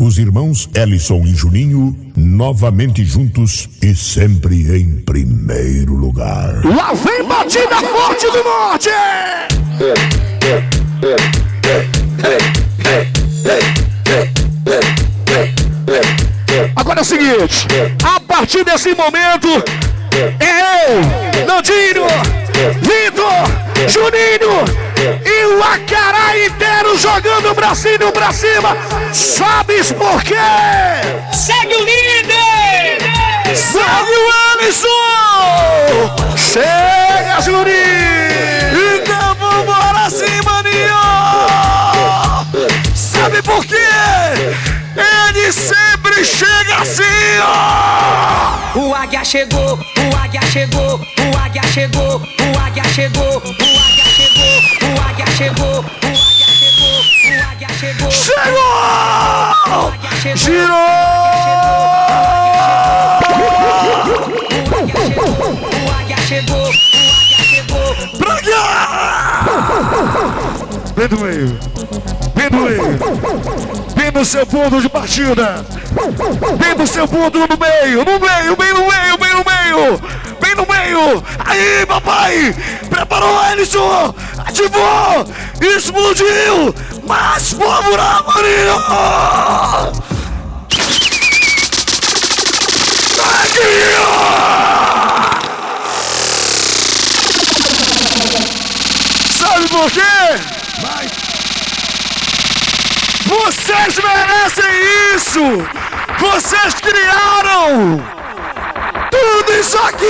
Os irmãos Ellison e Juninho, novamente juntos e sempre em primeiro lugar. Lá vem batida forte do norte! Agora é o seguinte, a partir desse momento, é eu, Nandinho, Vitor, Juninho e o Acará inteiro jogando o bracinho pra cima. Sabes por quê? Segue o líder! Segue o Alisson! Chega, Juninho! Então vambora assim, maninho! Sabe por quê? Ele sempre chega assim, ó! O águia chegou, o águia chegou, o águia chegou, o águia chegou, o águia chegou, o águia chegou, o águia chegou, o águia chegou. Chegou! Girou! O águia chegou, o águia chegou. Pra cá! Vem do meio! Vem do meio! Vem no seu fundo de partida! Vem no seu fundo no meio! No meio, bem no meio, bem no meio! Bem no meio! Aí, papai! Preparou, Ellison! Ativou! Explodiu! Mais pólvora, Marinho! Sabe por quê? Vocês merecem isso! Vocês criaram tudo isso aqui!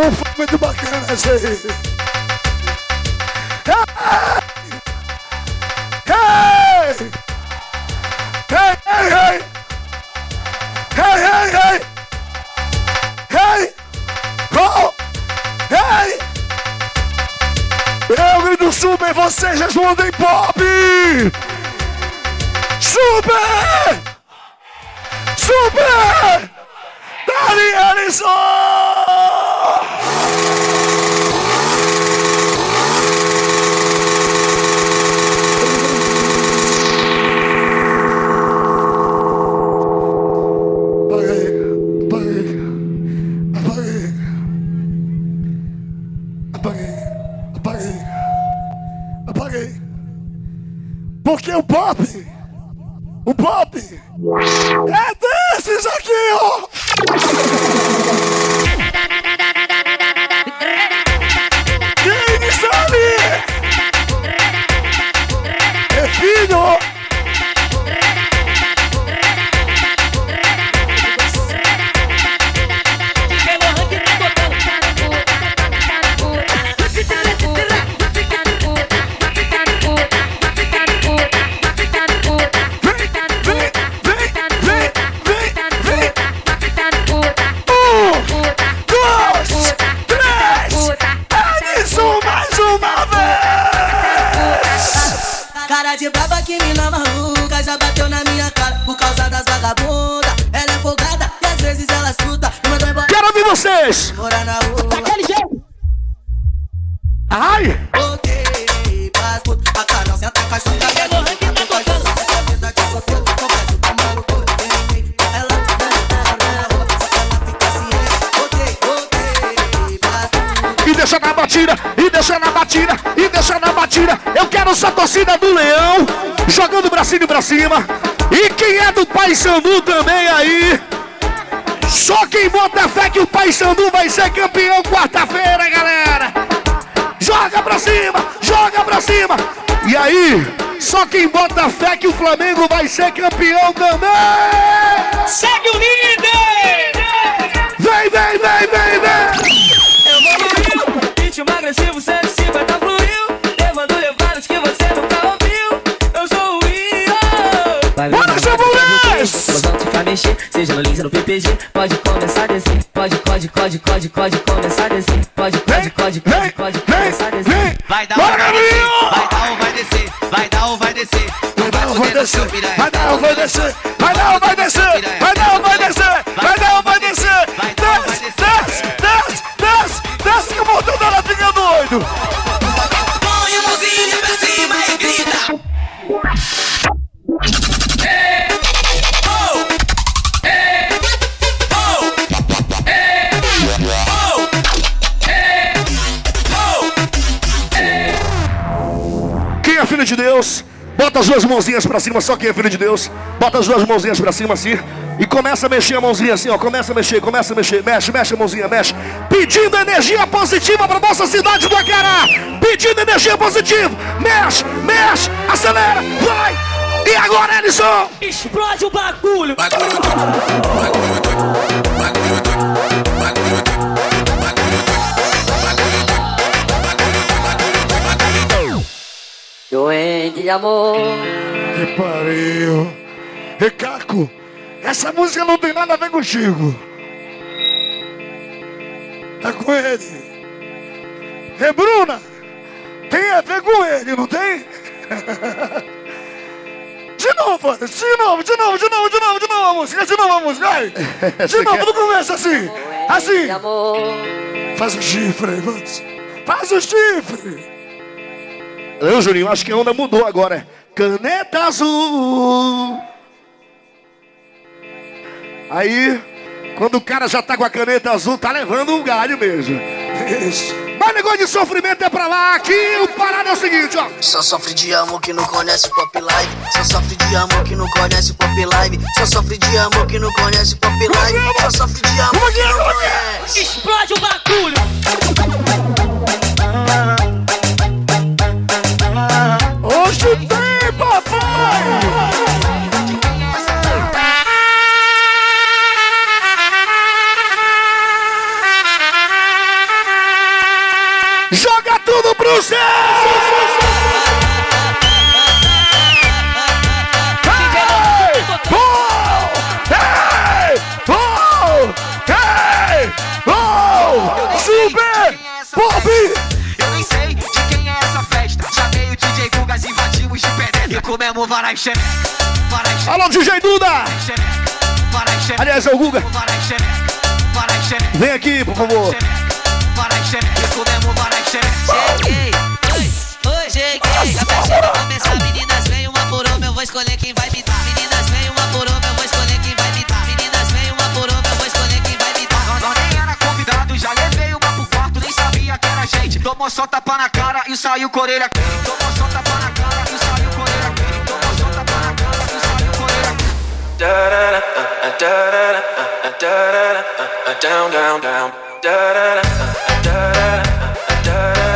Foi muito bacana essa aí. Eu e do Super, vocês jejum em pop! Super! Super! Dani Ellison! Porque o pop, o pop, é desses aqui, ó. Batida, e deixa na batida. Eu quero essa torcida do Leão jogando o bracinho pra cima. E quem é do Paysandu também aí? Só quem bota fé que o Paysandu vai ser campeão quarta-feira, galera. Joga pra cima, joga pra cima. E aí, só quem bota fé que o Flamengo vai ser campeão também. Segue o líder. Vem, vem, vem, vem, vem. Eu vou no ritmo agressivo, 150 mexer, seja no Lins ou no PPG. Pode começar a descer, pode, pode, pode, pode, pode começar a descer. Pode, pode, pode, pode, pode começar a descer. Vai dar ou vai descer, vai dar ou vai descer, vai dar ou vai descer. Vai dar ou vai descer, vai dar ou vai descer, vai dar ou vai descer, Deus, bota as duas mãozinhas pra cima, só quem é filho de Deus, bota as duas mãozinhas pra cima assim, e começa a mexer a mãozinha assim, ó, começa a mexer, começa a mexer, mexe, mexe a mãozinha, mexe, pedindo energia positiva pra nossa cidade do Acará, pedindo energia positiva, mexe, mexe, acelera, vai, e agora, Ellison? Explode o bagulho! Bagulho doido, bagulho doido, bagulho Doente de amor. Que pariu. Recaco, essa música não tem nada a ver contigo. É com ele. E Bruna, tem a ver com ele, não tem? De novo, de novo, de novo, de novo, de novo, de novo a música, de novo a música, vai. De novo, no começo assim, assim. Faz o chifre aí, vamos. Faz o chifre. Não, Juninho, acho que a onda mudou agora. É caneta azul. Aí, quando o cara já tá com a caneta azul, tá levando um galho mesmo. Isso. Mas negócio de sofrimento é pra lá. Aqui o parado é o seguinte, ó. Só sofre de amor que não conhece pop live. Só sofre de amor que não conhece pop live. Só sofre de amor que não conhece pop live. Só sofre de amor que não conhece. Explode o bagulho! Hoje tem, papai! Joga tudo pro céu! De. E comemos varai xereca, varai xereca, Alô, DJ Duda! xereca, varai xereca. Aliás, é o Guga. Varai xereca, varai xereca. Vem aqui, por favor. Varai xereca, e comemos varai xereca. Cheguei, oi, oi, cheguei. A festa vai começar, meninas, vem uma por uma, eu vou escolher quem vai me dar. Meninas, vem uma por uma, eu vou escolher quem vai me dar. Meninas, vem uma por uma, eu vou escolher quem vai me dar. Nós nem era convidado, já levei uma pro quarto, nem sabia que era gente. Tomou só tapa na cara e saiu com orelha quente. Tomou só tapa na cara e saiu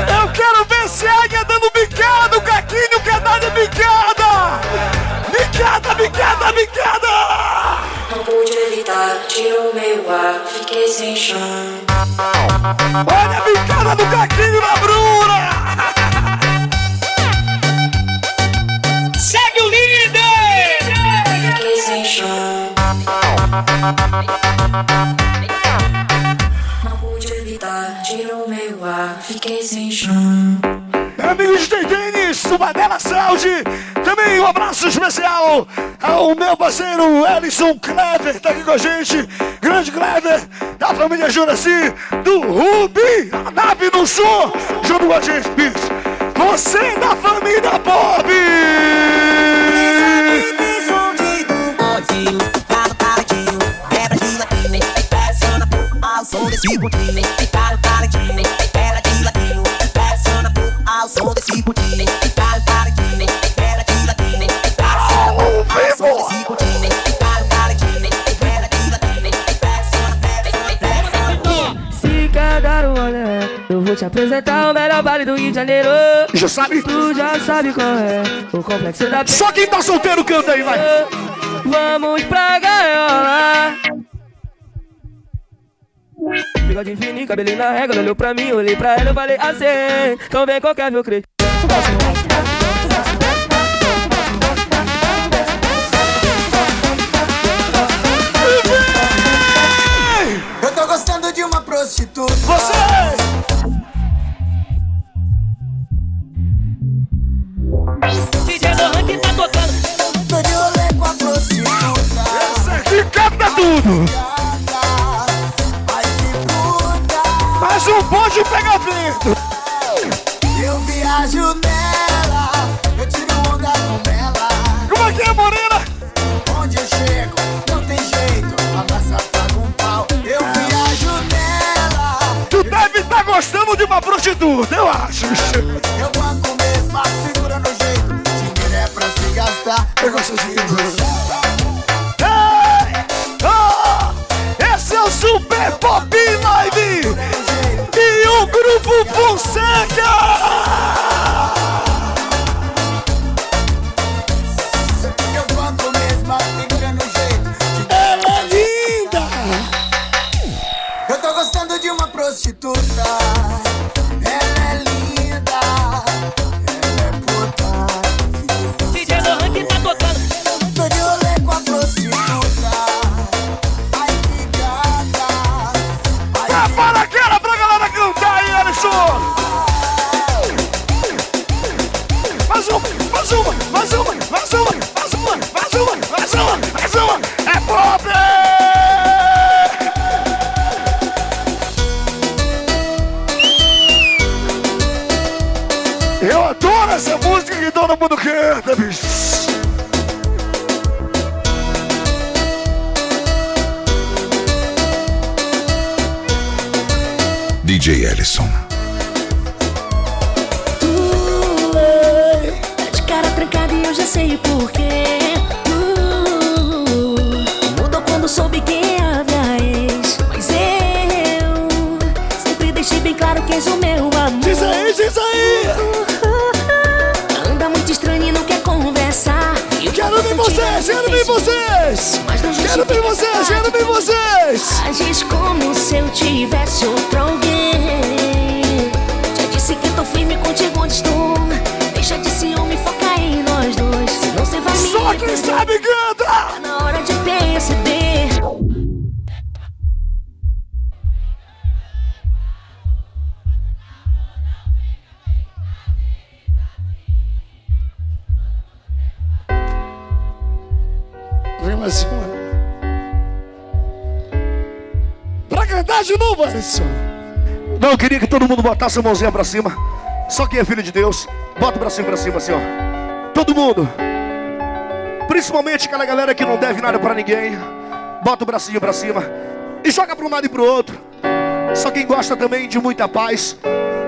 Eu quero ver se águia dando bicada, o caquinho quer dar de bicada! Bicada, bicada, bicada! Não pude evitar, tirou meu ar, fiquei sem chão. Olha a bicada do caquinho Não pude evitar, tirou meu ar, fiquei sem chão. Meu amigo de Denis, Subadela Saúde, também um abraço especial ao meu parceiro Ellison Clever, tá aqui com a gente, grande Clever, da família Juraci, do Rubi, a nave no som, junto com a gente, bicho. Você é da família Bob! Se quer dar um olé, eu vou te apresentar o melhor baile do Rio de Janeiro. Já sabe? Tu já sabe qual é o complexo da Só quem tá solteiro canta aí, vai! Vamos pra gaiola. Bigode fininho, cabelinho na régua, ela olhou pra mim, olhei pra ela, eu falei assim. Então vem qualquer meu creio. Eu tô gostando de uma prostituta. Você! DJ Lohan que tá tocando. Tô de rolê com a prostituta. Aqui capta tudo! Mas o bonde pega vento! Eu viajo nela. Eu tiro onda com ela. Como é que é, Morena? Onde eu chego, não tem jeito. A massa paga um pau. Eu viajo nela. Tu deve estar gostando de uma prostituta, eu acho. Eu banco mesmo, a figura no jeito. Dinheiro é pra se gastar. Eu gosto de! Novo, Alisson. Não, queria que todo mundo botasse a mãozinha pra cima. Só quem é filho de Deus, bota o bracinho pra cima assim, ó. Todo mundo. Principalmente aquela galera que não deve nada pra ninguém. Bota o bracinho pra cima. E joga pra um lado e pro outro. Só quem gosta também de muita paz.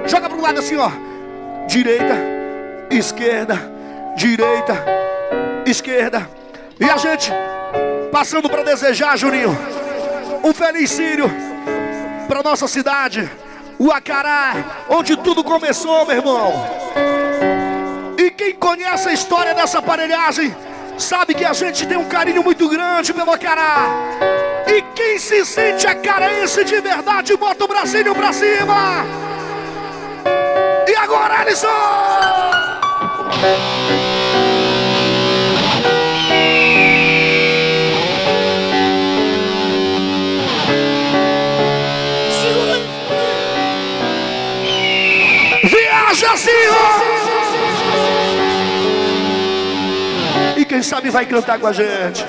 Joga pro lado assim, ó. Direita, esquerda, direita, esquerda. E a gente passando para desejar, Juninho, um feliz Sírio para nossa cidade, o Acará, onde tudo começou, meu irmão. E quem conhece a história dessa aparelhagem sabe que a gente tem um carinho muito grande pelo Acará. E quem se sente acarense de verdade, bota o bracinho pra cima. E agora, Alisson! Assim, E quem sabe vai cantar com a gente.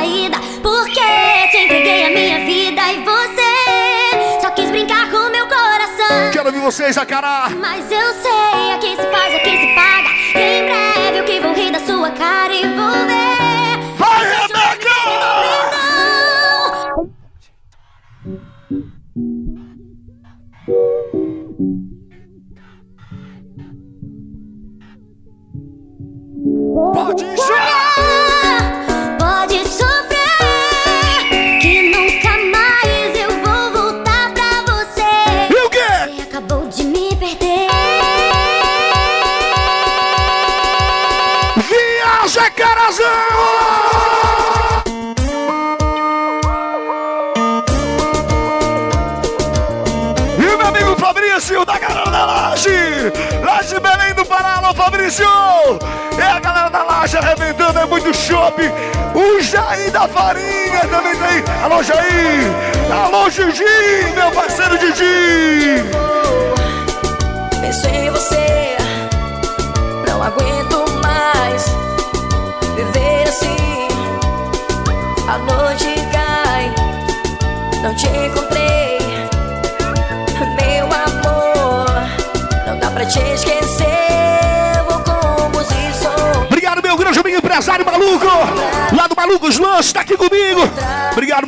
Saída Porque te entreguei a minha vida E você só quis brincar com meu coração Quero ver vocês, Acará! Mas eu sei, aqui se faz, aqui se paga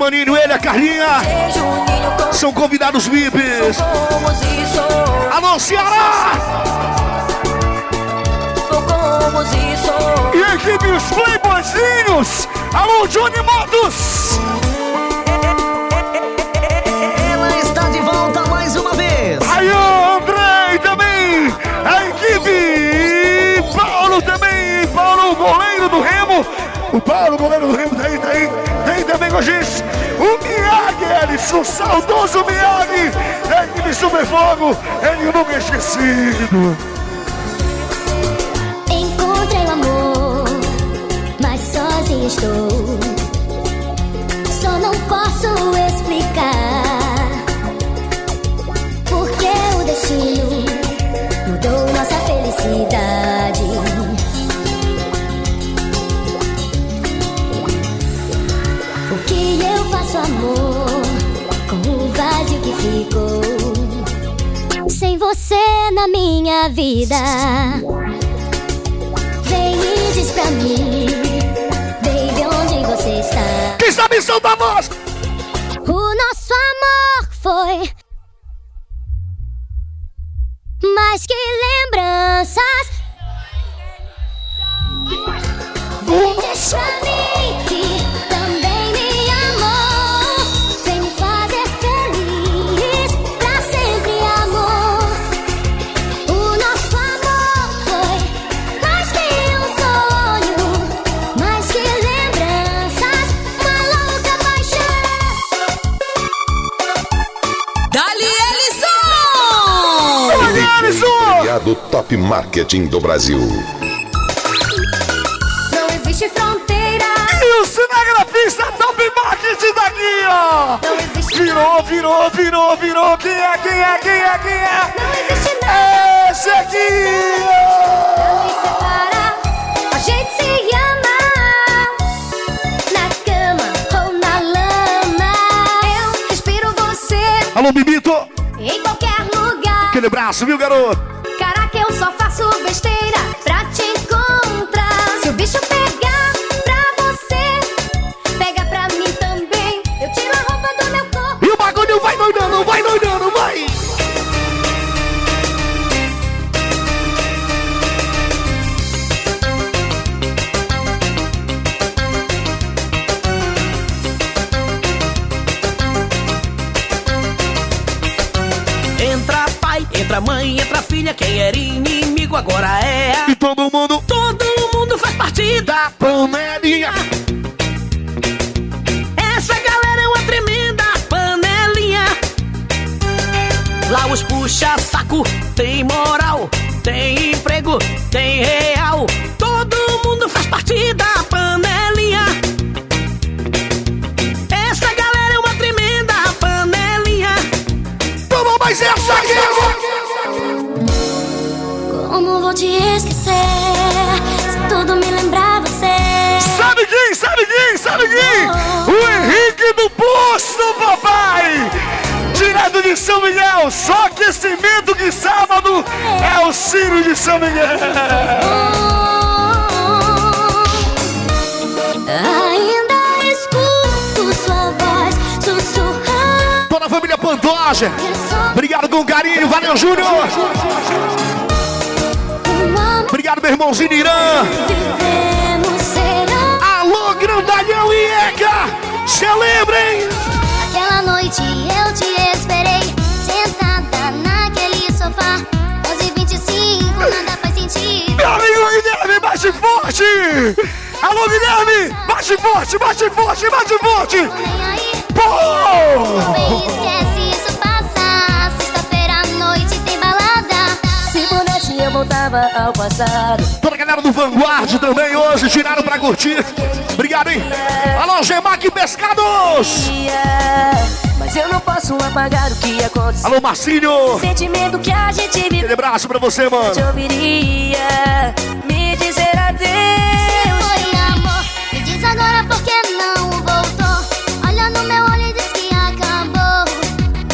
maninho, ele, a Carlinha! São convidados VIPs! Alô, Ceará! E a equipe Os Playboyzinhos! Alô, Johnny Motos! Ela está de volta mais uma vez. Aí, André também a equipe Paulo também, Paulo, goleiro do Remo. O Paulo, goleiro do Remo, tá aí, tá aí, tá aí também com a gente. O Miyagi, Ellison, o saudoso Miyagi, da equipe Super Fogo, ele nunca esquecido. Encontrei o amor, mas sozinha estou. Você na minha vida. Vem e diz pra mim, baby, onde você está? Quem sabe solta a voz? O nosso amor foi mais que lembranças. Top Marketing do Brasil. existe fronteira. E o cinegrafista Top Marketing daqui, ó. Não existe Virou, virou, virou, virou. Quem é, quem é, quem é, quem é? Não existe nada. Esse aqui, Não ó. me separa. A gente se ama. Na cama ou na lama. Eu respiro você Alô, Bibito. em qualquer lugar. Aquele braço, viu, garoto? Só faço besteira pra te encontrar. Se o bicho pegar entra mãe, entra filha. Quem era inimigo agora é. E todo mundo Todo mundo faz parte da. da panelinha. Essa galera é uma tremenda panelinha. Lá os puxa saco, tem moral, tem de São Miguel, só aquecimento que sábado é o Ciro de São Miguel. Ainda escuto sua voz sussurrar. Toda a família Pantoja, obrigado com carinho, valeu Júnior! Obrigado meu irmãozinho Irã! Alô, grandalhão e Eca! Celebrem! Aquela noite eu te Alô, Guilherme! Bate forte, bate forte, bate forte! Pô! bem esquece isso passa. Sexta-feira à noite tem balada. Se pudesse eu voltava ao passado Toda a galera do Vanguard também hoje tiraram pra curtir. Obrigado, hein? Alô, Gemac Pescados! Mas eu não posso apagar o que aconteceu Alô, Marcinho! Sentimento que a gente Aquele viveu abraço pra você, mano. Eu ouviria adeus Oi, amor, me diz agora por que não voltou. Olha no meu olho e diz que acabou.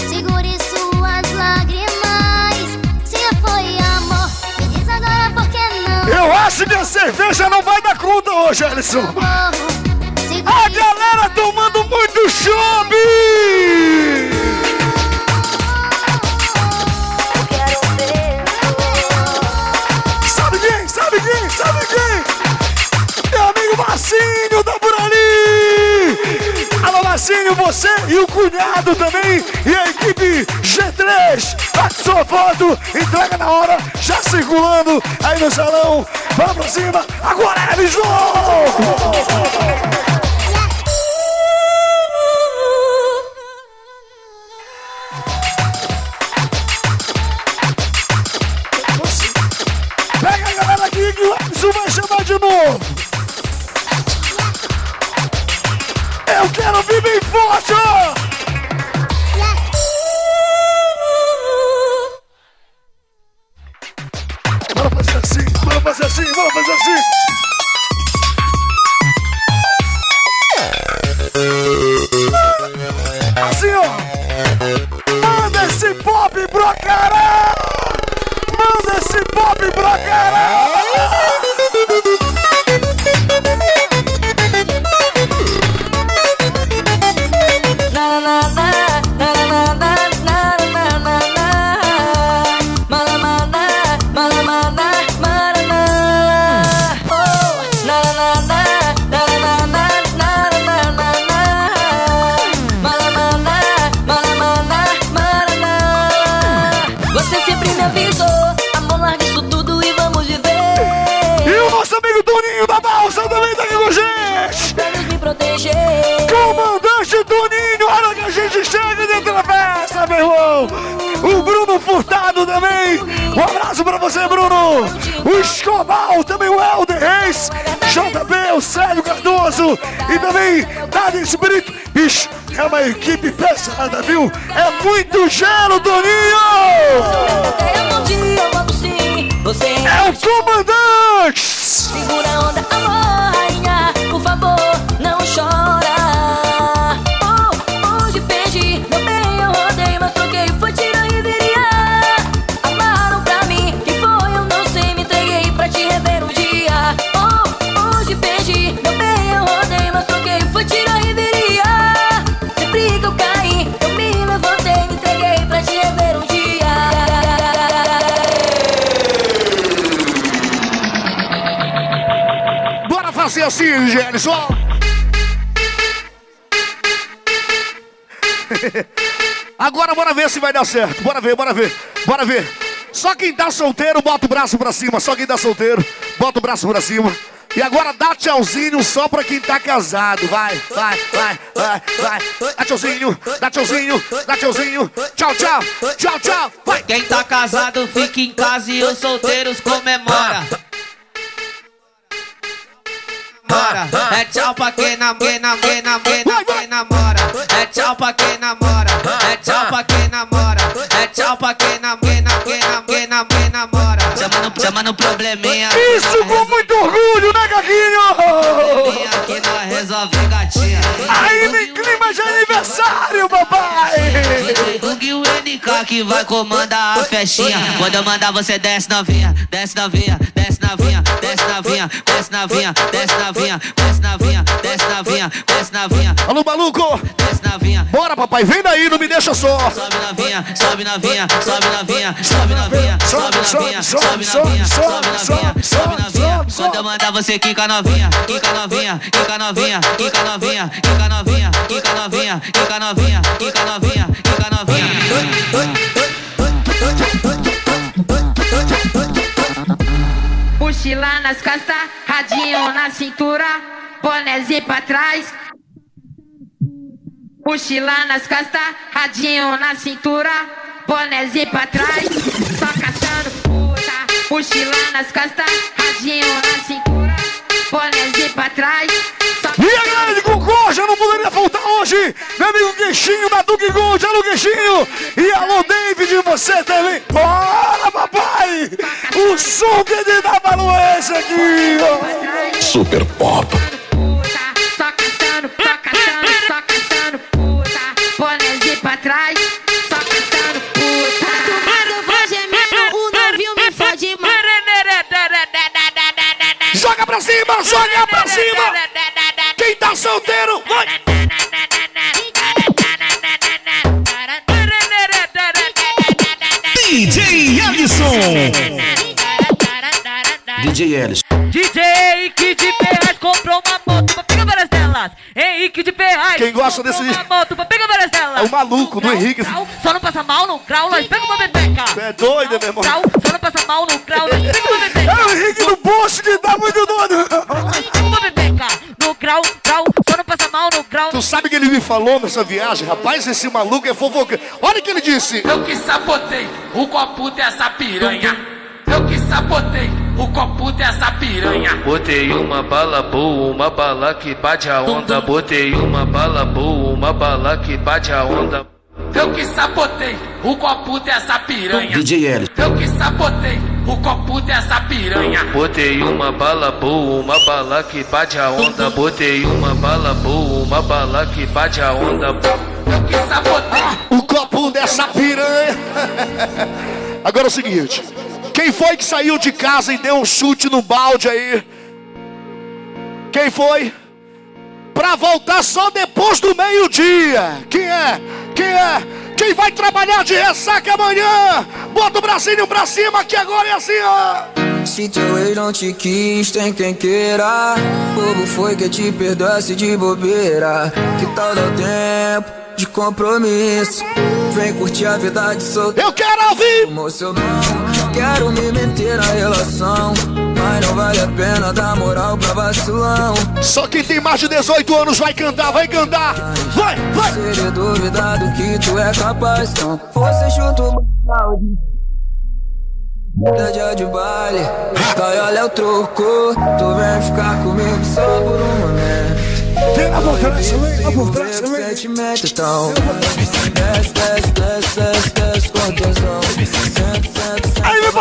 Segure suas lágrimas. Se foi amor, me diz agora por que não Eu acho que a cerveja não vai dar conta hoje, Alisson. A galera tomando muito chopp! Marcinho, você e o cunhado também e a equipe G3. Bate sua foto, entrega na hora, já circulando aí no salão. Vamos pra cima, agora é Lisboa! Watch! Equipe pesada, viu? É muito gelo, você É o comandante! Segura a onda, amor, assim, Gerson! Agora bora ver se vai dar certo. Bora ver, bora ver, bora ver. Só quem tá solteiro, bota o braço pra cima. Só quem tá solteiro, bota o braço pra cima. E agora dá tchauzinho só pra quem tá casado. Vai, vai, vai, vai, vai. Dá tchauzinho, dá tchauzinho, dá tchauzinho. Tchau, tchau, tchau, tchau. Vai. Quem tá casado fica em casa e os solteiros comemora. Namora. É tchau pra quem namora, quem namora, quem namora, quem namora. É tchau pra quem namora, é tchau pra quem namora. É tchau pra quem namora, quem namora, quem namora, quem namora, quem namora. Chama no, chama no probleminha. Isso com muito orgulho, né, Gaguinho? Que nós resolve gatinha. Aí vem clima de aniversário, papai! Doug e o NK que vai comandar a festinha. Quando eu mandar você desce novinha, desce novinha, desce novinha, desce novinha, desce novinha, desce novinha, desce novinha, desce novinha, desce novinha, Alô, maluco! desce novinha. Bora, papai, vem daí, não me deixa só! Sobe novinha, sobe novinha, sobe novinha, sobe novinha, sobe novinha, sobe novinha, sobe novinha, sobe novinha. Quando eu mandar você quica novinha, quica novinha, quica novinha, quica novinha, quica novinha, quica novinha, quica novinha, quica novinha, quica novinha. Mochila nas costas, radinho na cintura, bonézinho pra trás. Mochila nas costas, radinho na cintura, bonézinho pra trás. Só caçando puta. Mochila nas costas, radinho na cintura, bonézinho pra trás. E a galera de Concorja não poderia faltar hoje! Meu amigo Queixinho da Duque Gold, alô Queixinho! E alô David, você também! Bora, papai! O som que ele dá valor é esse aqui, ó! Super Pop. Joga pra cima, joga pra cima! Quem tá solteiro, vai! DJ Ellison. DJ Ellison. DJ Henrique de Ferraz comprou uma moto pra pegar várias delas. Henrique de Ferraz. Quem gosta comprou desse- Uma moto pra pegar várias delas. É o maluco do Henrique. Só não passa mal no grau, nós pega uma bebeca. É doido, meu irmão? Só não passa mal no grau, nós pega uma Poço que tá muito doido! Uma bebeca. No grau, grau, só não passa mal no grau. Tu sabe o que ele me falou nessa viagem? Rapaz, esse maluco é fofoca. Olha o que ele disse. Eu que sabotei o copo dessa piranha. Eu que sabotei o copo dessa piranha. Botei uma bala boa, uma bala que bate a onda. Botei uma bala boa, uma bala que bate a onda. Eu que sabotei o copo dessa piranha. DJ Ellison. Eu que sabotei o copo dessa piranha. Botei uma bala boa, uma bala que bate a onda. Botei uma bala boa, uma bala que bate a onda. Eu que sabotei O copo dessa piranha. Agora é o seguinte. Quem foi que saiu de casa e deu um chute no balde aí? Quem foi? Pra voltar só depois do meio-dia. Quem é? Quem é? Quem vai trabalhar de ressaca amanhã? Bota o bracinho pra cima que agora é assim, ó. Se teu ex não te quis, tem quem queira. Bobo foi que te perdoasse de bobeira. Que tal dar tempo de compromisso? Vem curtir a vida de solteiro. Eu quero ouvir! Moço, eu não quero me meter na relação. Mas não vale a pena dar moral pra vacilão. Só quem tem mais de 18 anos vai cantar, vai cantar. Vai, vai! Seria duvidar do que tu é capaz. Então, você chuta o balde. Dia de baile, vai olha o troco. Tu vem ficar comigo só por um momento. Vem por trás, vem vem. Sentimento então. Desce, desce, desce, desce, desce com tesão. Senta,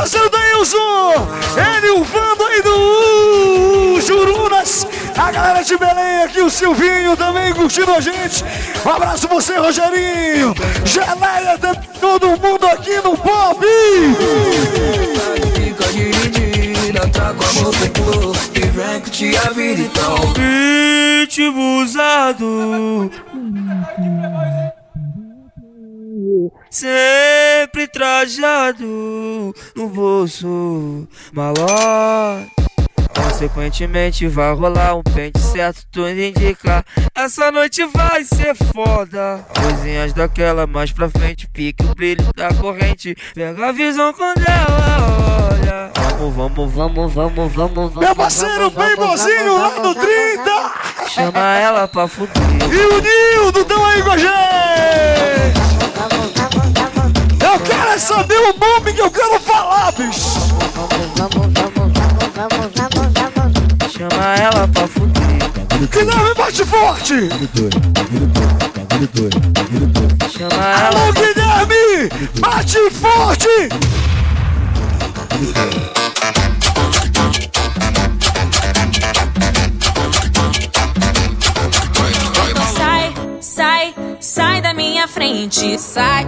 parceiro Deilson! Ele, o Vando aí do Jurunas! A galera de Belém aqui, o Silvinho também curtindo a gente. Um abraço pra você, Rogerinho! Geleia, todo mundo aqui no Pop! Fica dividida, tá com amor pro povo. E vem que te a vida então. Ritmo usado. Sempre trajado no bolso malote. Consequentemente vai rolar um pente certo, tudo indica Essa noite vai ser foda Coisinhas daquela mais pra frente Pique o brilho da corrente Pega a visão quando ela olha Vamos, vamos, vamos, vamos, vamos, vamos Meu parceiro Playboyzinho lá do 30! Chama ela pra fuder E o Nildo tão aí com a gente! Eu quero é saber o nome que eu quero falar, bicho! Chama ela pra fuder Que nome bate forte! Chama ela Alô, Guilherme! Bate forte! Sai, sai, sai da minha frente. Sai,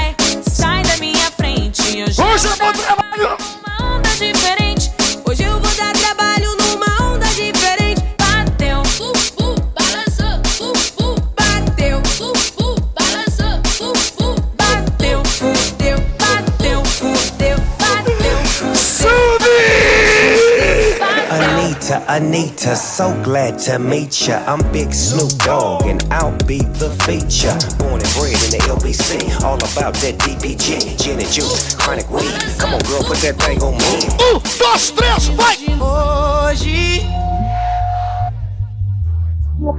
Anita, Anita, so glad to meet ya. I'm Big Snoop Dogg, and I'll be the feature. Born and bred in the LBC, all about that DPG, gin and juice, chronic weed. Come on, girl, put that thing on me. Um, dois, três, vai! Hoje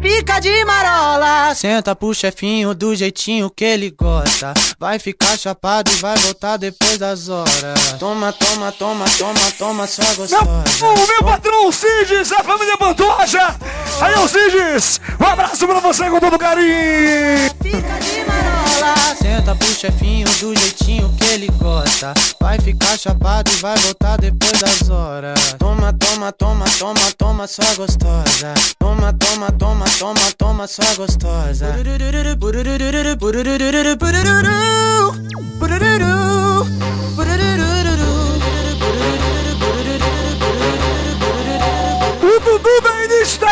Fica de marola Senta pro chefinho do jeitinho que ele gosta Vai ficar chapado e vai voltar depois das horas Toma, toma, toma, toma, toma, só gostosa O meu patrão Cides, a família Pantoja! Aí, ô Cides! Um abraço pra você com todo carinho! Fica de marola Senta pro chefinho do jeitinho que ele gosta. Vai ficar chapado e vai voltar depois das horas. Toma, toma, toma, toma, toma, só gostosa. Toma, toma, toma, toma, toma, só gostosa. Dudu da Inista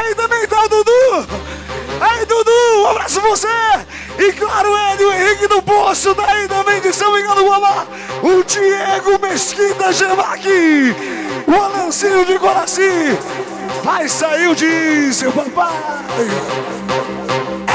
Dudu, um abraço pra você! E claro, ele, o Henrique do Poço, daí também de São Miguel do Guamá, o Diego Mesquita Gemac, o Alancinho de Coraci, vai sair o diesel, papai!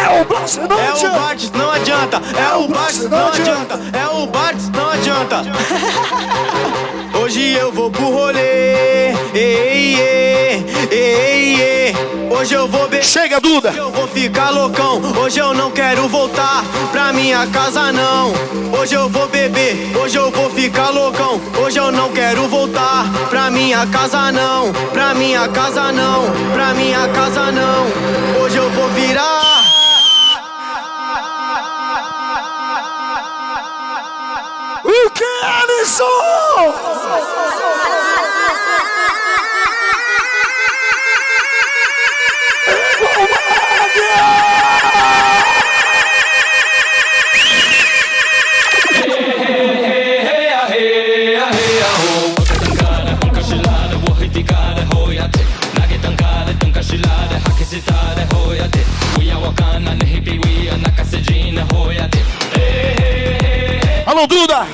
É o Blast, não É o adianta! Bartz, não adianta. É o Bartz, não adianta. É o Bartz, não adianta. Hoje eu vou pro rolê. Ei, ei, ei, ei. Hoje eu vou beber. Chega, Duda! Eu vou ficar loucão. Hoje eu não quero voltar pra minha casa, não. Hoje eu vou beber. Hoje eu vou ficar loucão. Hoje eu não quero voltar pra minha casa, não. Pra minha casa, não. Pra minha casa, não. Hoje eu vou virar. O que, Alisson? Alô, Duda!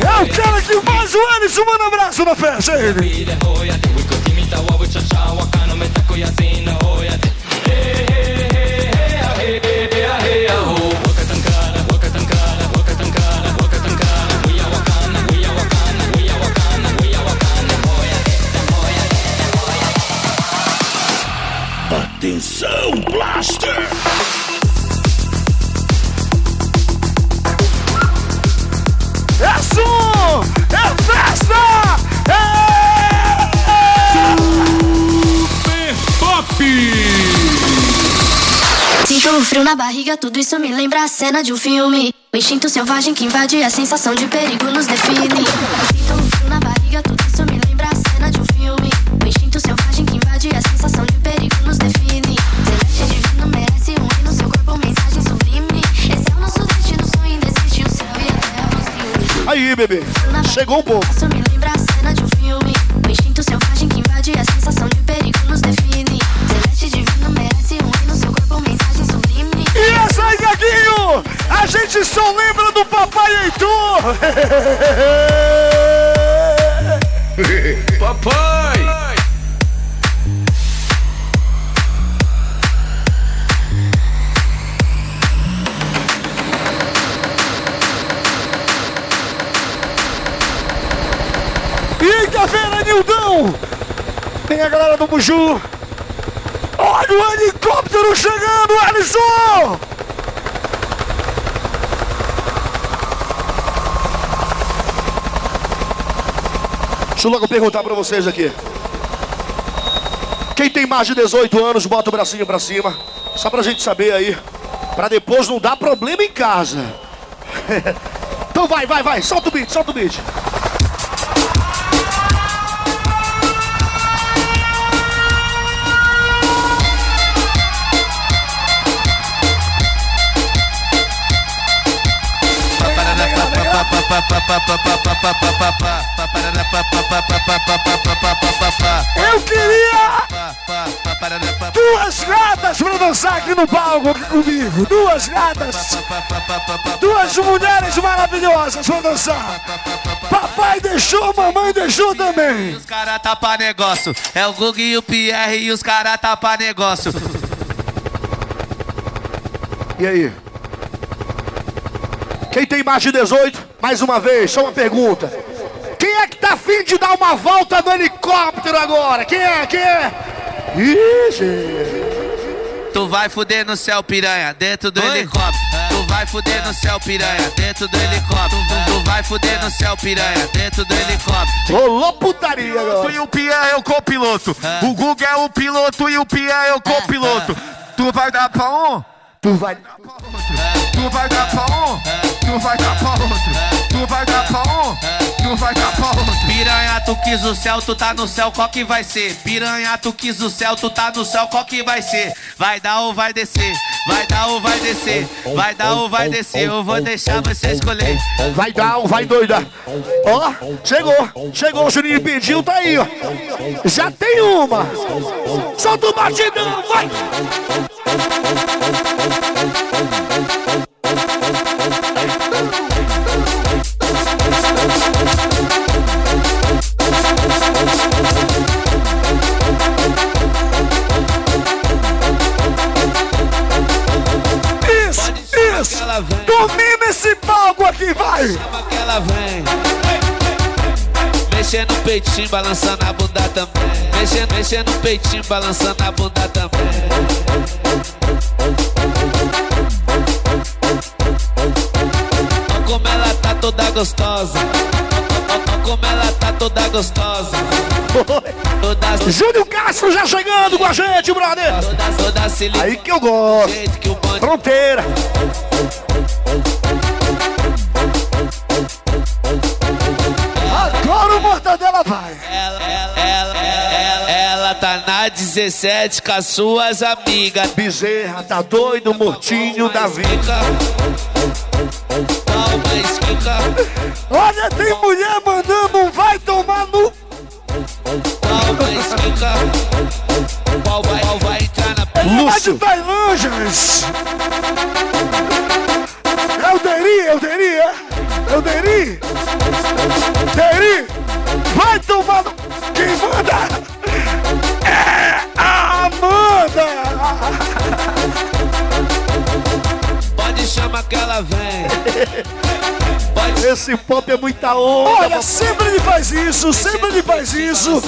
É o cara que faz o Alisson, manda um abraço na festa, ele! Pop! Sinto o frio na barriga, tudo isso me lembra a cena de um filme. O instinto selvagem que invade a sensação de perigo nos define. Sinto o bebê. Chegou um pouco. Isso me lembra a cena de um filme. O instinto selvagem que invade a sensação de perigo nos define. Celeste divino merece um rei no seu corpo, mensagem sublime. E essa aí, Gaguinho! A gente só lembra do Papai Heitor! Papai! Tem a galera do Buju! Olha o helicóptero chegando, Alisson! Deixa eu logo perguntar pra vocês aqui. Quem tem mais de 18 anos, bota o bracinho pra cima. Só pra gente saber aí. Pra depois não dar problema em casa. então vai, vai, vai. Solta o beat, solta o beat. Eu queria duas gatas pra dançar aqui no palco aqui comigo. Duas gatas. Duas mulheres maravilhosas pra dançar. Papai deixou, mamãe deixou também. Os cara tá pra negócio. É o Gug e o Pierre e os cara tá pra negócio. E aí? Quem tem mais de 18? Mais uma vez, só uma pergunta. Quem é que tá afim de dar uma volta no helicóptero agora? Quem é? Quem é? Ixi. Tu vai fuder no céu, piranha, dentro do helicóptero. Tu vai fuder no céu, piranha, dentro do helicóptero. Tu vai fuder no céu, piranha, dentro do helicóptero. Rolou putaria agora. E o Pia é o copiloto. O Guga é o piloto e o Pia é o copiloto. Tu vai dar pra um? Tu vai. Tu vai dar pra um? Tu vai dar pra outro. Tu vai dar pra um? Tu vai dar pra outro. Piranha, tu quis o céu, tu tá no céu, qual que vai ser? Piranha, tu quis o céu, tu tá no céu, qual que vai ser? Vai dar ou vai descer? Vai dar ou vai descer? Vai dar ou vai descer? Eu vou deixar você escolher. Vai dar ou vai doida? Ó, chegou. Chegou, o Juninho pediu, tá aí, ó. Já tem uma. Solta o batidão, vai. Isso. Domina esse palco aqui, vai. Chama que ela vem. Mexendo no peitinho, balançando a bunda também. Mexendo, mexendo no peitinho, balançando a bunda também. Olha como ela tá toda gostosa. Olha como ela tá toda gostosa. Toda, Júlio Castro já chegando com a gente, brother. toda, toda se liga. Aí que eu gosto. Que Fronteira. Agora o Mortadela vai. Ela, ela, ela, ela, ela tá na 17 com as suas amigas. Bezerra tá doido, mortinho da vida. Olha, tem mulher mandando um vai tomar no. Qual vai, qual vai entrar na Lúcio. de Tailândias. É o Deri, é o Deri, é? É o Deri. Vai tomar no... Quem manda? É a Amanda. Pode chamar que ela vem. Esse pop é muita onda. Olha, sempre ele faz isso, sempre ele faz isso.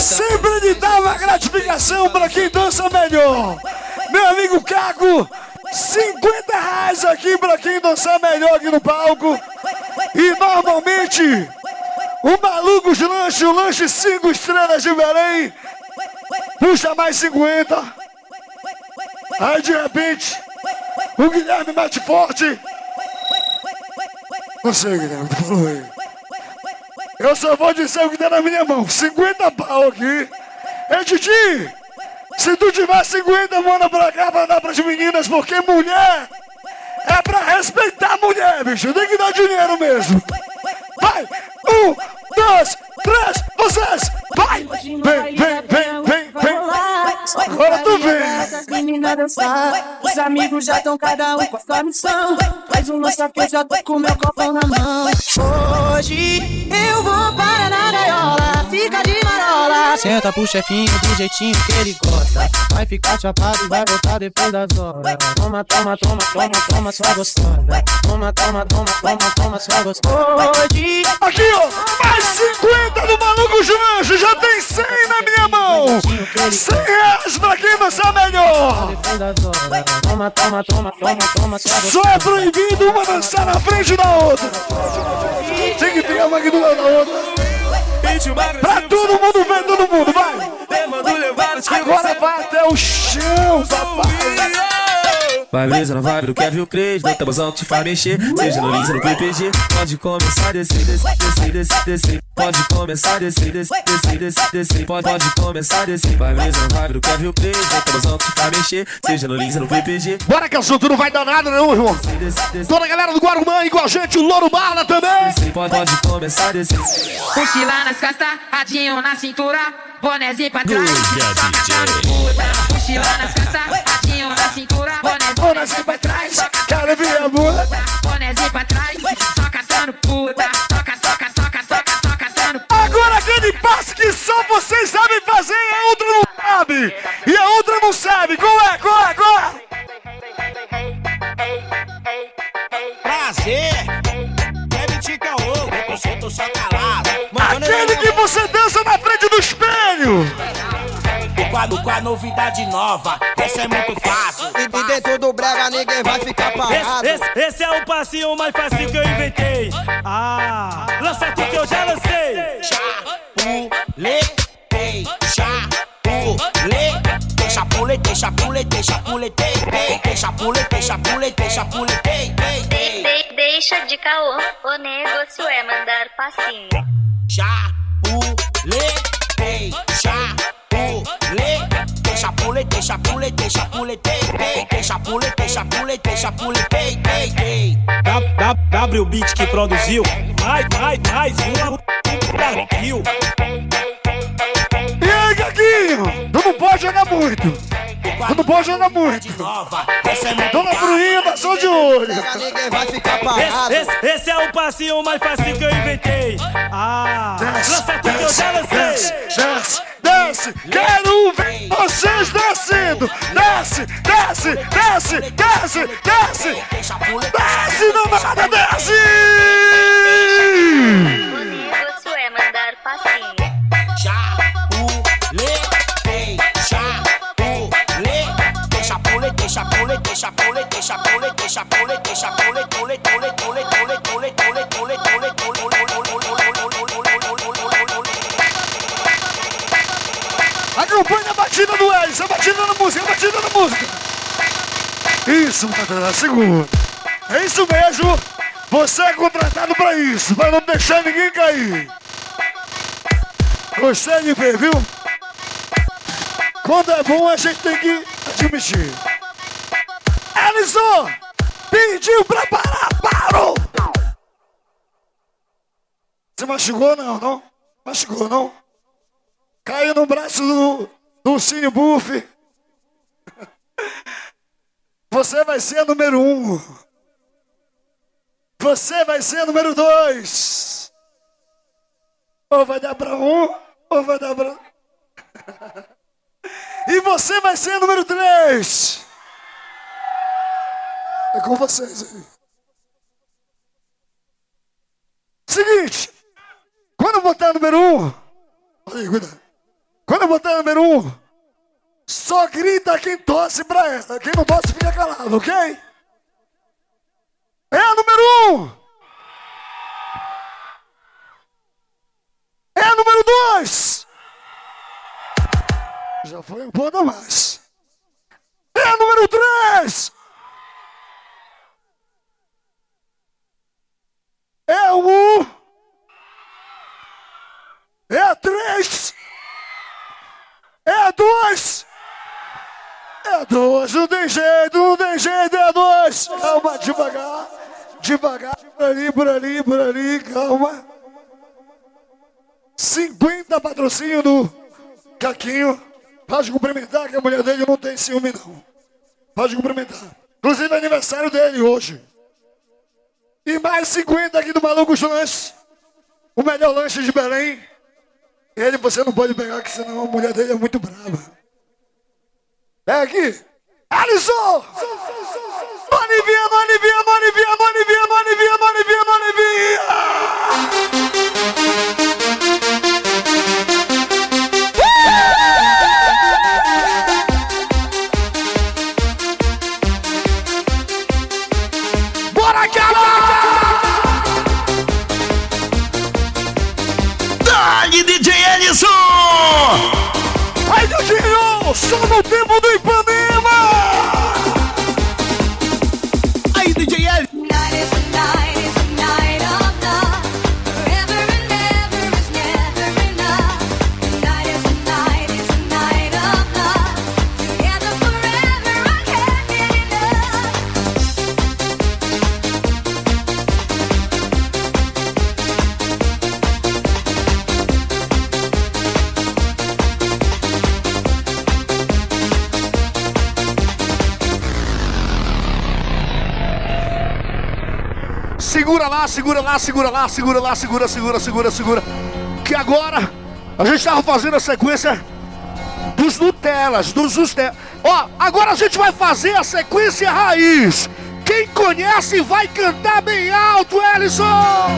Sempre ele dá uma gratificação pra quem dança melhor. Meu amigo Caco, 50 reais aqui pra quem dançar melhor aqui no palco. E normalmente, o Malucos Lanche, o lanche 5 estrelas de Belém, puxa mais 50. Aí de repente, o Guilherme bate forte. Sei, Guilherme, falou aí. Eu só vou dizer o que tem na minha mão. 50 pau aqui. Ei, Titi! Se tu tiver 50, manda pra cá pra dar pras meninas, porque mulher é pra respeitar mulher, bicho. Tem que dar dinheiro mesmo. Vai! Um, dois, três, vocês! Vai! Vem, vem, vem, vem, vem! Agora tu vem! As meninas dançar, os amigos já estão cada um com a sua missão. Faz um lança que eu já tô com meu copão na mão. Hoje eu vou para na gaiola, fica de. Senta pro chefinho do jeitinho que ele gosta. Vai ficar chapado e vai voltar depois das horas. Toma, toma, toma, toma, toma, sua gostosa. Toma, toma, toma, toma, toma, sua gostosa. Hoje. Aqui, ó! Mais 50 do Maluco Juranjo! Já tem 100 na minha mão! 100 reais pra quem dançar melhor! Toma, toma, toma, toma, toma, sua gostosa. Só é proibido uma dançar na frente da outra! Tem que pegar uma aqui do lado da outra! Pra todo mundo ver, todo mundo, vai! Agora vai até o chão, papai! Vai brisa na vibe do Kevin Cres, no tabuzão que te faz mexer. Seja no Lins no PPG, pode começar a descer, descer, descer, descer, descer. Pode começar a descer, descer, descer, descer, descer. Pode, pode começar a descer. Vai brisa na vibe do Kevin Cres, no tabuzão que te faz mexer. Seja no Lins no PPG. Bora que assunto não vai dar nada, não, irmão. Toda a galera do Guarumã igual a gente, o Louro Bala também. Pode, pode começar a descer. Mochila nas costas, radinho na cintura, bonezinho pra trás. Cachando puta. Mochila nas costas, radinho na cintura, bonezinho Bonezinho pra trás, quero ver a bunda. Bonezinho pra trás, só caçando puta. Toca, soca, soca, soca, só caçando puta. Agora aquele passe que só vocês sabem fazer e a outra não sabe. E a outra não sabe. Qual é? Qual é? Qual é? Prazer! Deve te caô, eu sou só calado. preocupado com a novidade nova. Essa é muito fácil. E, e dentro do brega ninguém vai ficar parado. Esse, esse, esse, é o passinho mais fácil que eu inventei. Ah, lança tu que eu já lancei. Chapuletei, chapuletei. Deixa pule, deixa pule, deixa pule, deixa pule, deixa pule, deixa pule, Deixa de caô, o negócio é mandar passinho. Chapuletei. chapule, te deixa, te chapule, te deixa, te deixa, te deixa, te chapule, te te te. W Beat que produziu, vai, vai, mais um. Brasil. E aí, Gaguinho? Tu não pode jogar muito. Tu não pode jogar muito. É Dona Bruninha só de olho. Ninguém vai ficar Esse, esse, esse é o passinho mais fácil que eu inventei. Ah, lança tu que eu já lancei. Desce, desce, quero ver vocês descendo. Desce, desce, desce, desce, desce. Desce, namorada, desce! O negócio é mandar passinho. Chapuletei, Acompanha a batida do Elis, a batida da música, a batida da música. Isso, Matheus, segura. É isso mesmo. Você é contratado pra isso, pra não deixar ninguém cair. Gostei de ver, viu? Quando é bom, a gente tem que admitir. Ellison, pediu pra parar, parou! Você machucou não, não? Machucou não? Caiu no braço do, do Cine Buff. Você vai ser a número um. Você vai ser a número dois. Ou vai dar pra um, ou vai dar pra. E você vai ser a número três. É com vocês aí. Seguinte, quando eu botar número um, aí, cuidado. Quando eu botar número um, só grita quem torce pra ela. Quem não torce fica calado, ok? É a número um. É a número dois. Já foi um pouco a mais. É a número três. É um. É três. É dois. É dois. Não tem jeito, não tem jeito. É dois. Calma, devagar. Devagar. Por ali, por ali, por ali. Calma. 50 patrocínio do Caquinho. Pode cumprimentar que a mulher dele não tem ciúme, não. Pode cumprimentar. Inclusive é aniversário dele hoje. E mais 50 aqui do Maluco Lanche. O melhor lanche de Belém. Ele você não pode pegar, que senão a mulher dele é muito brava. É aqui. Alisson! Mano, via, mano, Só no tempo do Ipanema! Segura lá, segura lá, segura lá, segura segura, segura, segura. Que agora a gente estava fazendo a sequência dos Nutellas, dos Nutellas. Ó, agora a gente vai fazer a sequência raiz. Quem conhece vai cantar bem alto, Ellison!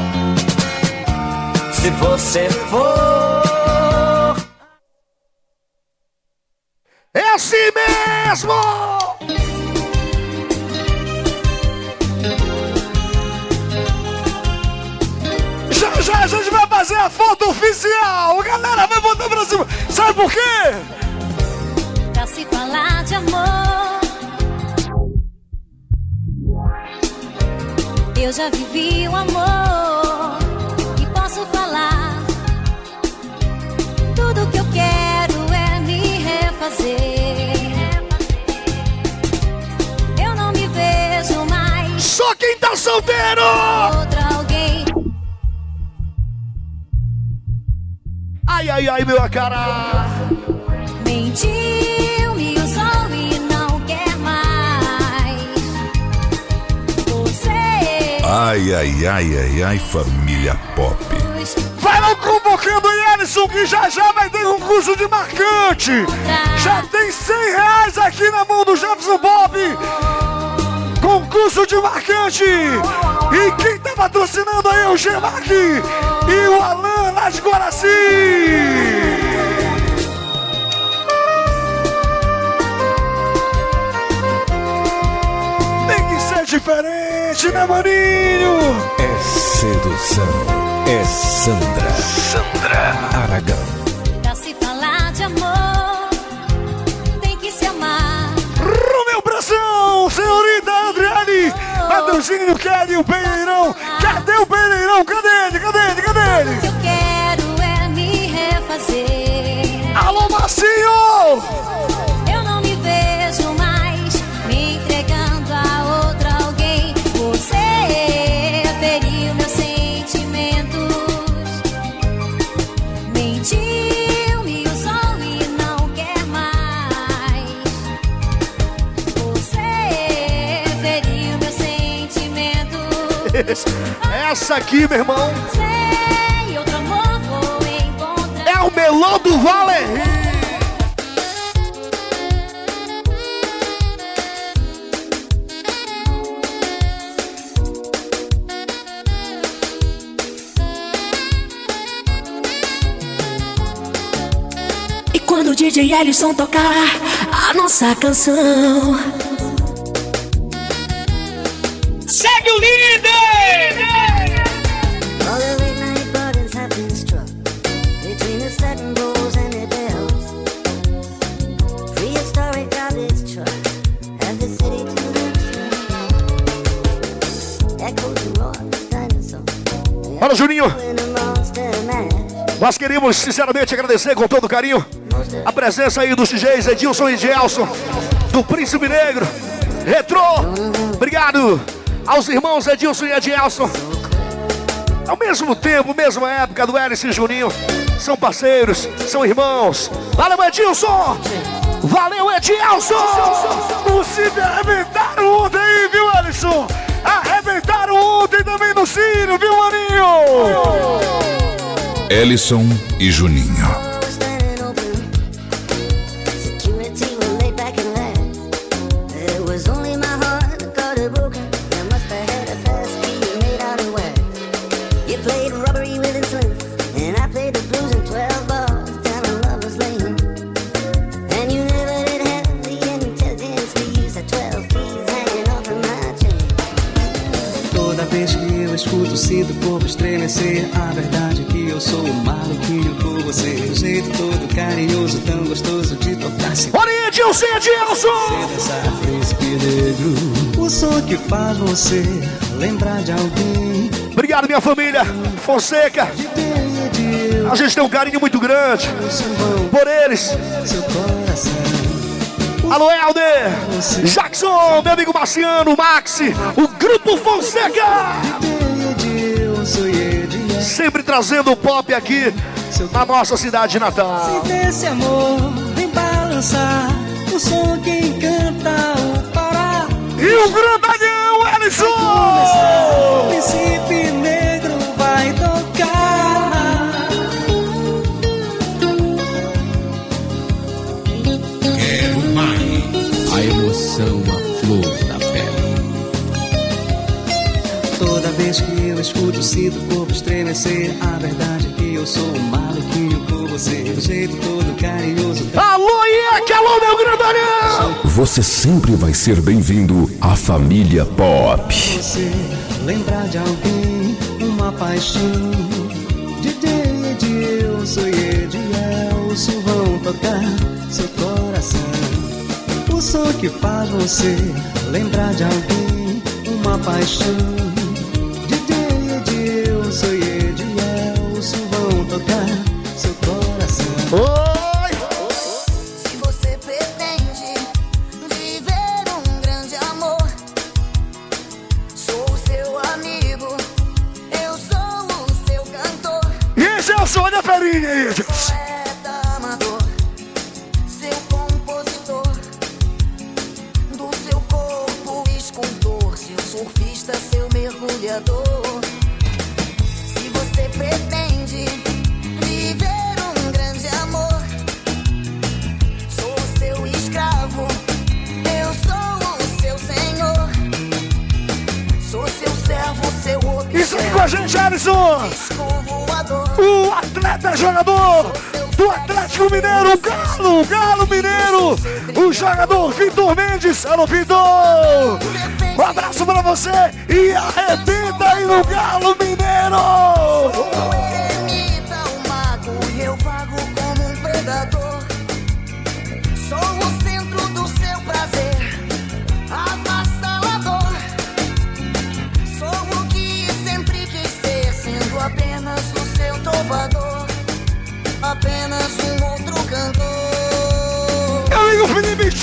Se você for. É assim mesmo! Oficial! Galera, vai botar pra cima! Sabe por quê? Pra se falar de amor. Eu já vivi o amor e posso falar. Tudo que eu quero é me refazer. Eu não me vejo mais. Só quem tá solteiro! Ai, ai, ai, meu cara! Mentiu, me usou e não quer mais. Você. Ai, ai, ai, ai, ai, família pop. Vai lá convocando o Ellison que já já vai ter um curso de marcante. Já tem 100 reais aqui na mão do Jefferson Bob. Concurso de marcante. E quem tá patrocinando aí é o Gemac e o Alan lá de Guaraci. Tem que ser diferente, né, maninho? É sedução. É Sandra. Sandra Aragão. Pra se falar de amor, tem que se amar. Romeu Bração, senhorita Adeusinho Kelly, o Pereirão. Cadê o Pereirão? Cadê ele? Cadê ele? Cadê ele? Eu quero Essa aqui, meu irmão. É o melão do Valerio. DJ Ellison tocar a nossa canção. Nós queríamos sinceramente agradecer com todo carinho a presença aí dos DJs Edilson e Gelson, do Príncipe Negro, Retrô. Obrigado aos irmãos Edilson e Edilson. Ao mesmo tempo, mesma época do Hélice e Juninho. São parceiros, são irmãos. Valeu, Edilson! Valeu, Edilson! O Cid arrebentaram ontem aí, viu, Ellison? Arrebentaram ontem também no Ciro, viu, Maninho? Ellison e Juninho. Sou maluquinho por você. O jeito todo carinhoso, tão gostoso de tocar-se. Olha aí, Edilson e Edilson! O som que faz você lembrar de alguém. Obrigado, minha família. Fonseca. A gente tem um carinho muito grande por eles. Alô, Helder. Jackson, meu amigo Marciano, Maxi, o Grupo Fonseca. Sempre trazendo o pop aqui na nossa cidade natal. Sinta esse amor, vem balançar. O som que encanta o Pará. E o grandalhão, Ellison! O príncipe negro vai tocar. Quero mais. A emoção, a flor da pele. Vez que eu escuto, sinto o corpo estremecer. A verdade é que eu sou um maluquinho por você. O jeito todo carinhoso. Alô, Ieck! Alô, meu grandalhão! Você sempre vai ser bem-vindo à família Pop. Você lembrar de alguém, uma paixão. DJ Edilson e Edielson vão tocar seu coração. O som que faz você lembrar de alguém, uma paixão. O jogador Vitor Mendes. Alô, Vitor! Um abraço pra você e arrebenta aí no Galo Mineiro!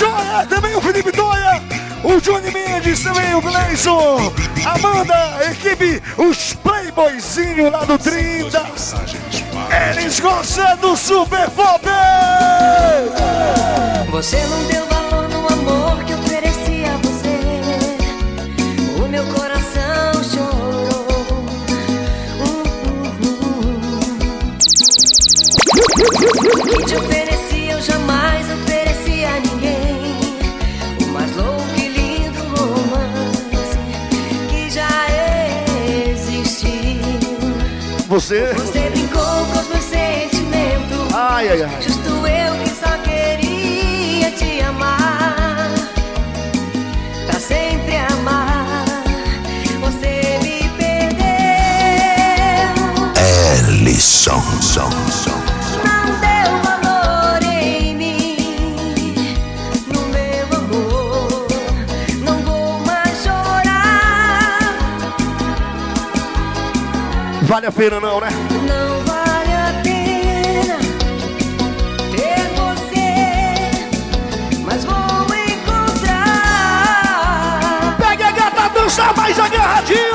Joia, também o Felipe Doia, o Johnny Mendes, também o Gleison, Amanda, equipe, os Playboyzinho lá do 30. Eles gostam do Super Pop! Você não deu você. Você brincou com os meus sentimentos. Ai, ai, ai. Justo eu que só queria te amar. Pra sempre amar. Você me perdeu. É lição, som, som. A pena não, né? Não vale a pena ter você, mas vou encontrar. Pegue a gata, dança mais agarradinho.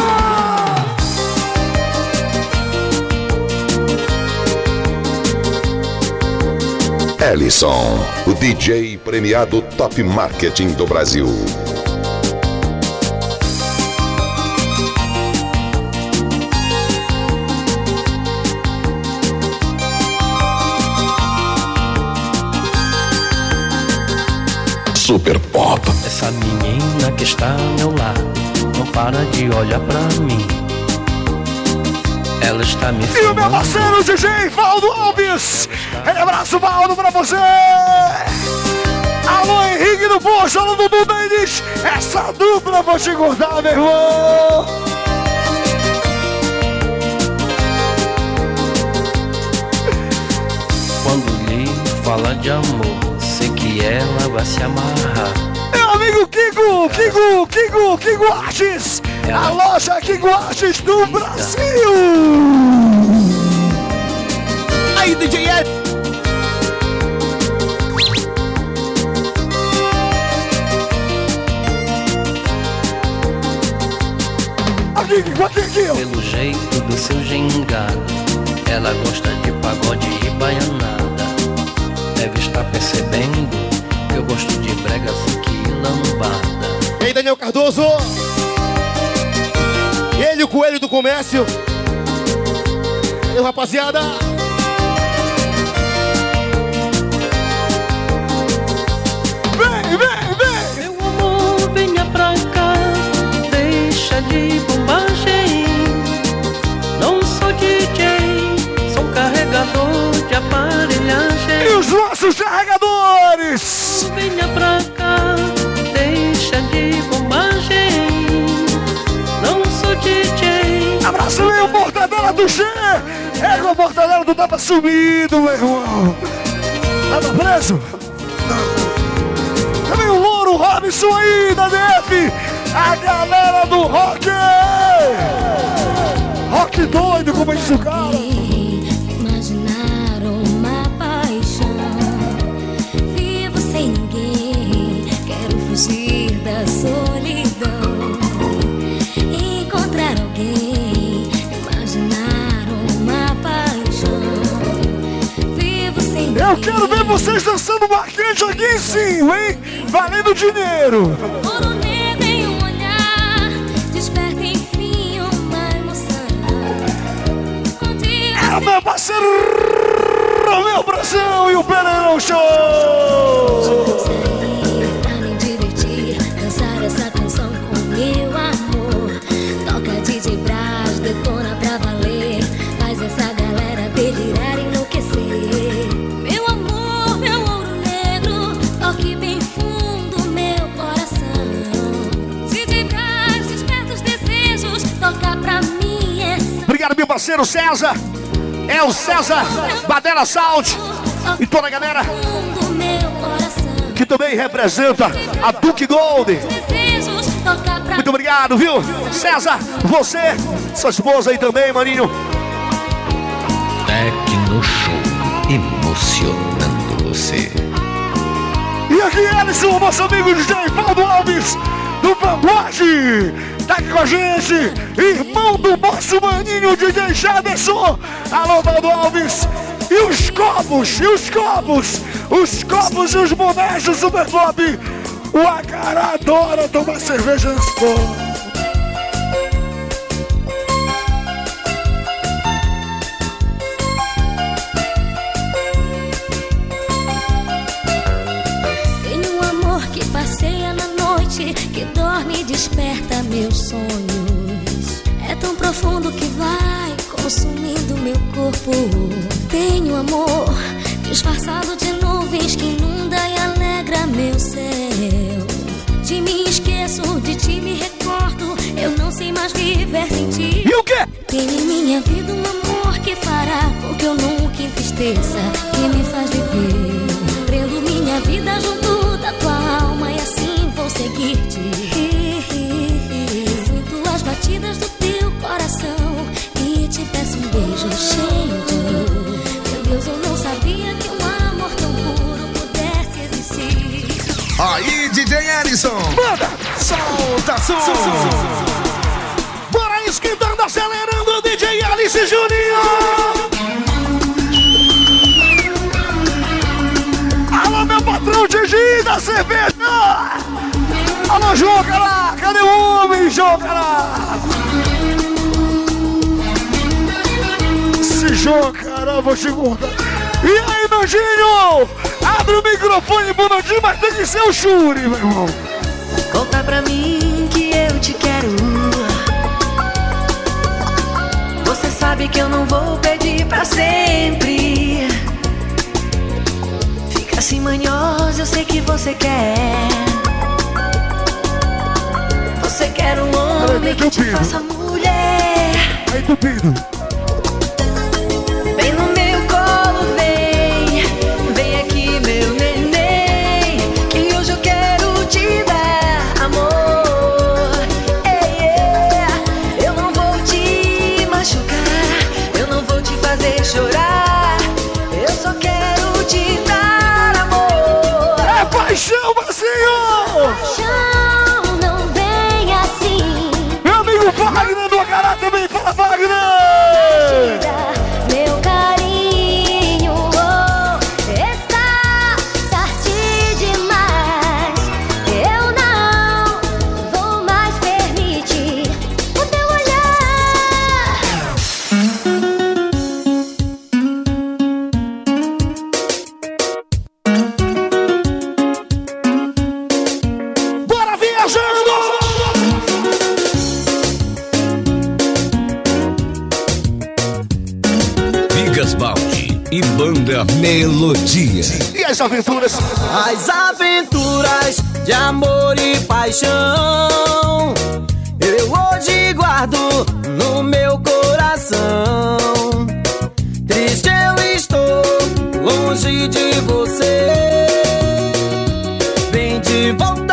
Ellison, o DJ premiado Top Marketing do Brasil. Super Pop. Essa menina que está ao meu lado não para de olhar pra mim. Ela está me E o meu filmando. parceiro DJ Valdo Alves. Aquele abraço, Valdo, pra você. Alô, Henrique do Poço, alô, Dudu Mendes. Essa dupla vou te engordar, meu irmão. Quando lhe fala de amor, que ela vai se amarrar. Meu amigo Kiko, Kiko, Kiko, Kiko Artes. A loja Kiko Artes do Brasil. Aí, DJ Ed. Pelo jeito do seu gingado, ela gosta de pagode e baianada. Deve estar percebendo gosto de brega que lambada. E aí, Daniel Cardoso. Ele, o coelho do comércio. Valeu, rapaziada. Vem, vem, vem. Meu amor, venha pra cá, deixa de bombagem. Não sou DJ, sou carregador de aparelhagem. E os nossos carregadores. Venha pra cá, deixa de. Não sou DJ. Abraço meu, mortadela do G. É com a mortadela do Tava sumido, meu irmão. Tava preso? Também o Louro Robinson aí da DF. A galera do rock. Rock doido, como diz o cara. Eu quero ver vocês dançando marcante aqui em cima, hein? Valendo dinheiro. Ouro negro em um olhar, desperta enfim uma emoção. Contigo É meu parceiro, meu Brasil e o Pereirão Show. Parceiro César. É o César Badela Sound e toda a galera que também representa a Duke Gold. Muito obrigado, viu? César, você, sua esposa aí também, maninho. Tecno Show, emocionando você. E aqui eles, o nosso amigo DJ Paulo Alves, do Vanguard. Tá aqui com a gente, irmão do nosso maninho DJ Jaderson. Alô, Paulo Alves. E os copos, e os copos, os copos e os bonés do Super Pop. O Acará adora tomar cerveja nesse copo. Corpo. Tenho amor disfarçado de nuvens que inunda e alegra meu céu. De mim esqueço, de ti me recordo. Eu não sei mais viver sem ti. E o quê? Tem em minha vida um amor que fará com que eu nunca entristeça e me faz viver. Prendo minha vida junto da tua alma e assim vou seguir-te. Sinto as batidas do e peço um beijo cheio. Meu Deus, eu não sabia que um amor tão puro pudesse existir. Aí, DJ Ellison. Manda! Solta som. Bora esquentando, acelerando, DJ Alice Juninho! Alô, meu patrão Didi da cerveja! Alô, João Cará! Cadê o homem, João Cará? João Cará, vou te contar. E aí, Nandinho? Abre o microfone pro Nandinho, mas tem que ser o Shuri, meu irmão. Conta pra mim que eu te quero. Você sabe que eu não vou pedir pra sempre. Fica assim manhosa, eu sei que você quer. Você quer um homem que te faça mulher. Aí, Cupido. Vem no de você. Vem de volta,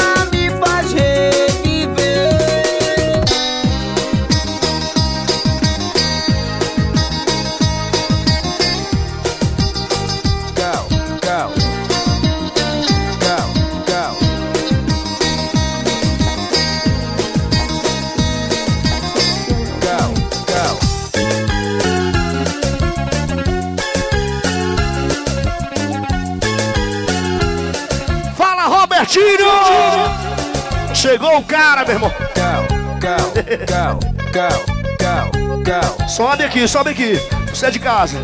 aqui, sobe aqui. Você é de casa.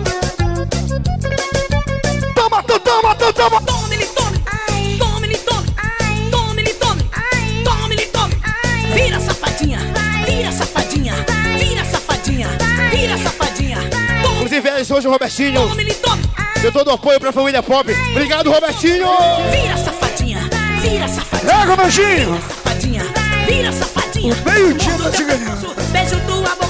Toma, toma, toma, toma, toma. Tome, ele tome. Ai. Tome, ele tome. Ai. Tome, ele tome. Ai. Tome, ele tome. Ai. Vira, safadinha. Vira, safadinha. Vira, safadinha. Vira, safadinha. Tome, Inclusive, Ellison hoje o Robertinho. tome, ele tome. Deu todo o apoio pra família pop. Obrigado, Robertinho! Vira, safadinha. Vira, safadinha. Pega, Robertinho. Safadinha. Vira, safadinha. Meio dia Mordo tá pescoço, Beijo tua boquinha.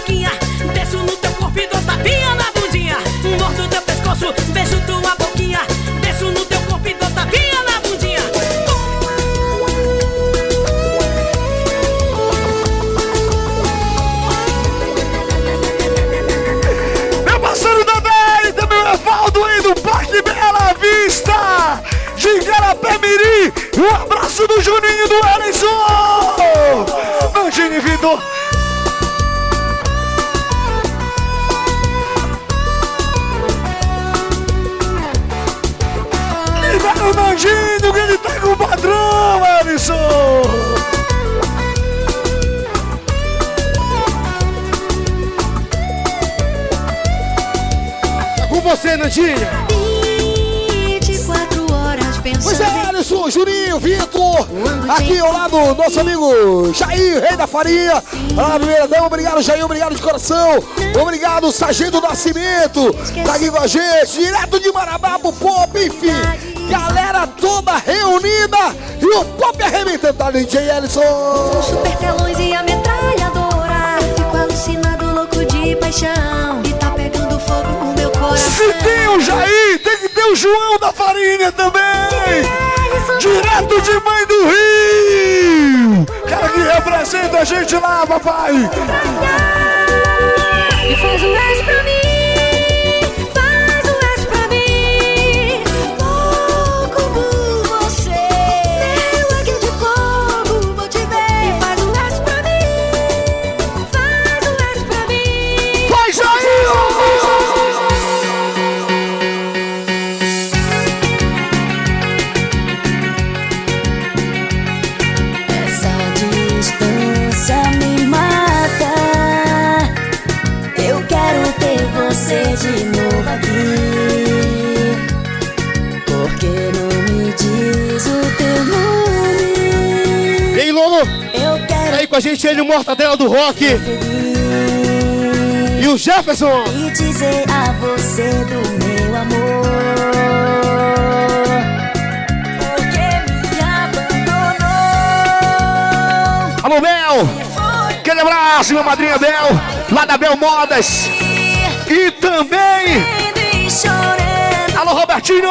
Mirim. Um abraço do Juninho do Ellison. Nandinho Vitor. Libera o Nandinho que ele tá com o padrão, Ellison. Com você, Nandinha. Alisson, Juninho, Vitor. Aqui ao lado, nosso amigo Jair, rei da farinha. Ah, primeira dama, obrigado, Jair, obrigado de coração. Obrigado, Sargento Nascimento. Tá aqui com a gente, direto de Marabá pro Pop, enfim. Galera toda reunida e o Pop arrebentando, tá, DJ Ellison? Super telões e a metralhadora. Fico alucinado, louco de paixão. E tá pegando fogo meu Se tem o Jair, tem que ter o João da Farinha também. Direto de Mãe do Rio. Cara que representa a gente lá, papai. E faz um pra mim, com a gente ele, o Mortadela do Rock. E o Jefferson. e dizer a você do meu amor. Porque me abandonou. Alô, Bel. Aquele abraço, minha madrinha Bel. Lá da Bel Modas. E também. Alô, Robertinho.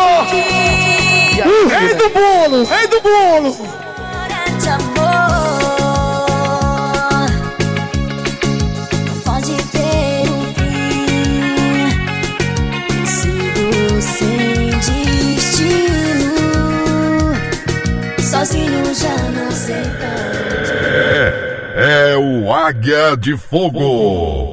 O rei do bolo, rei do bolo. É o Águia de Fogo.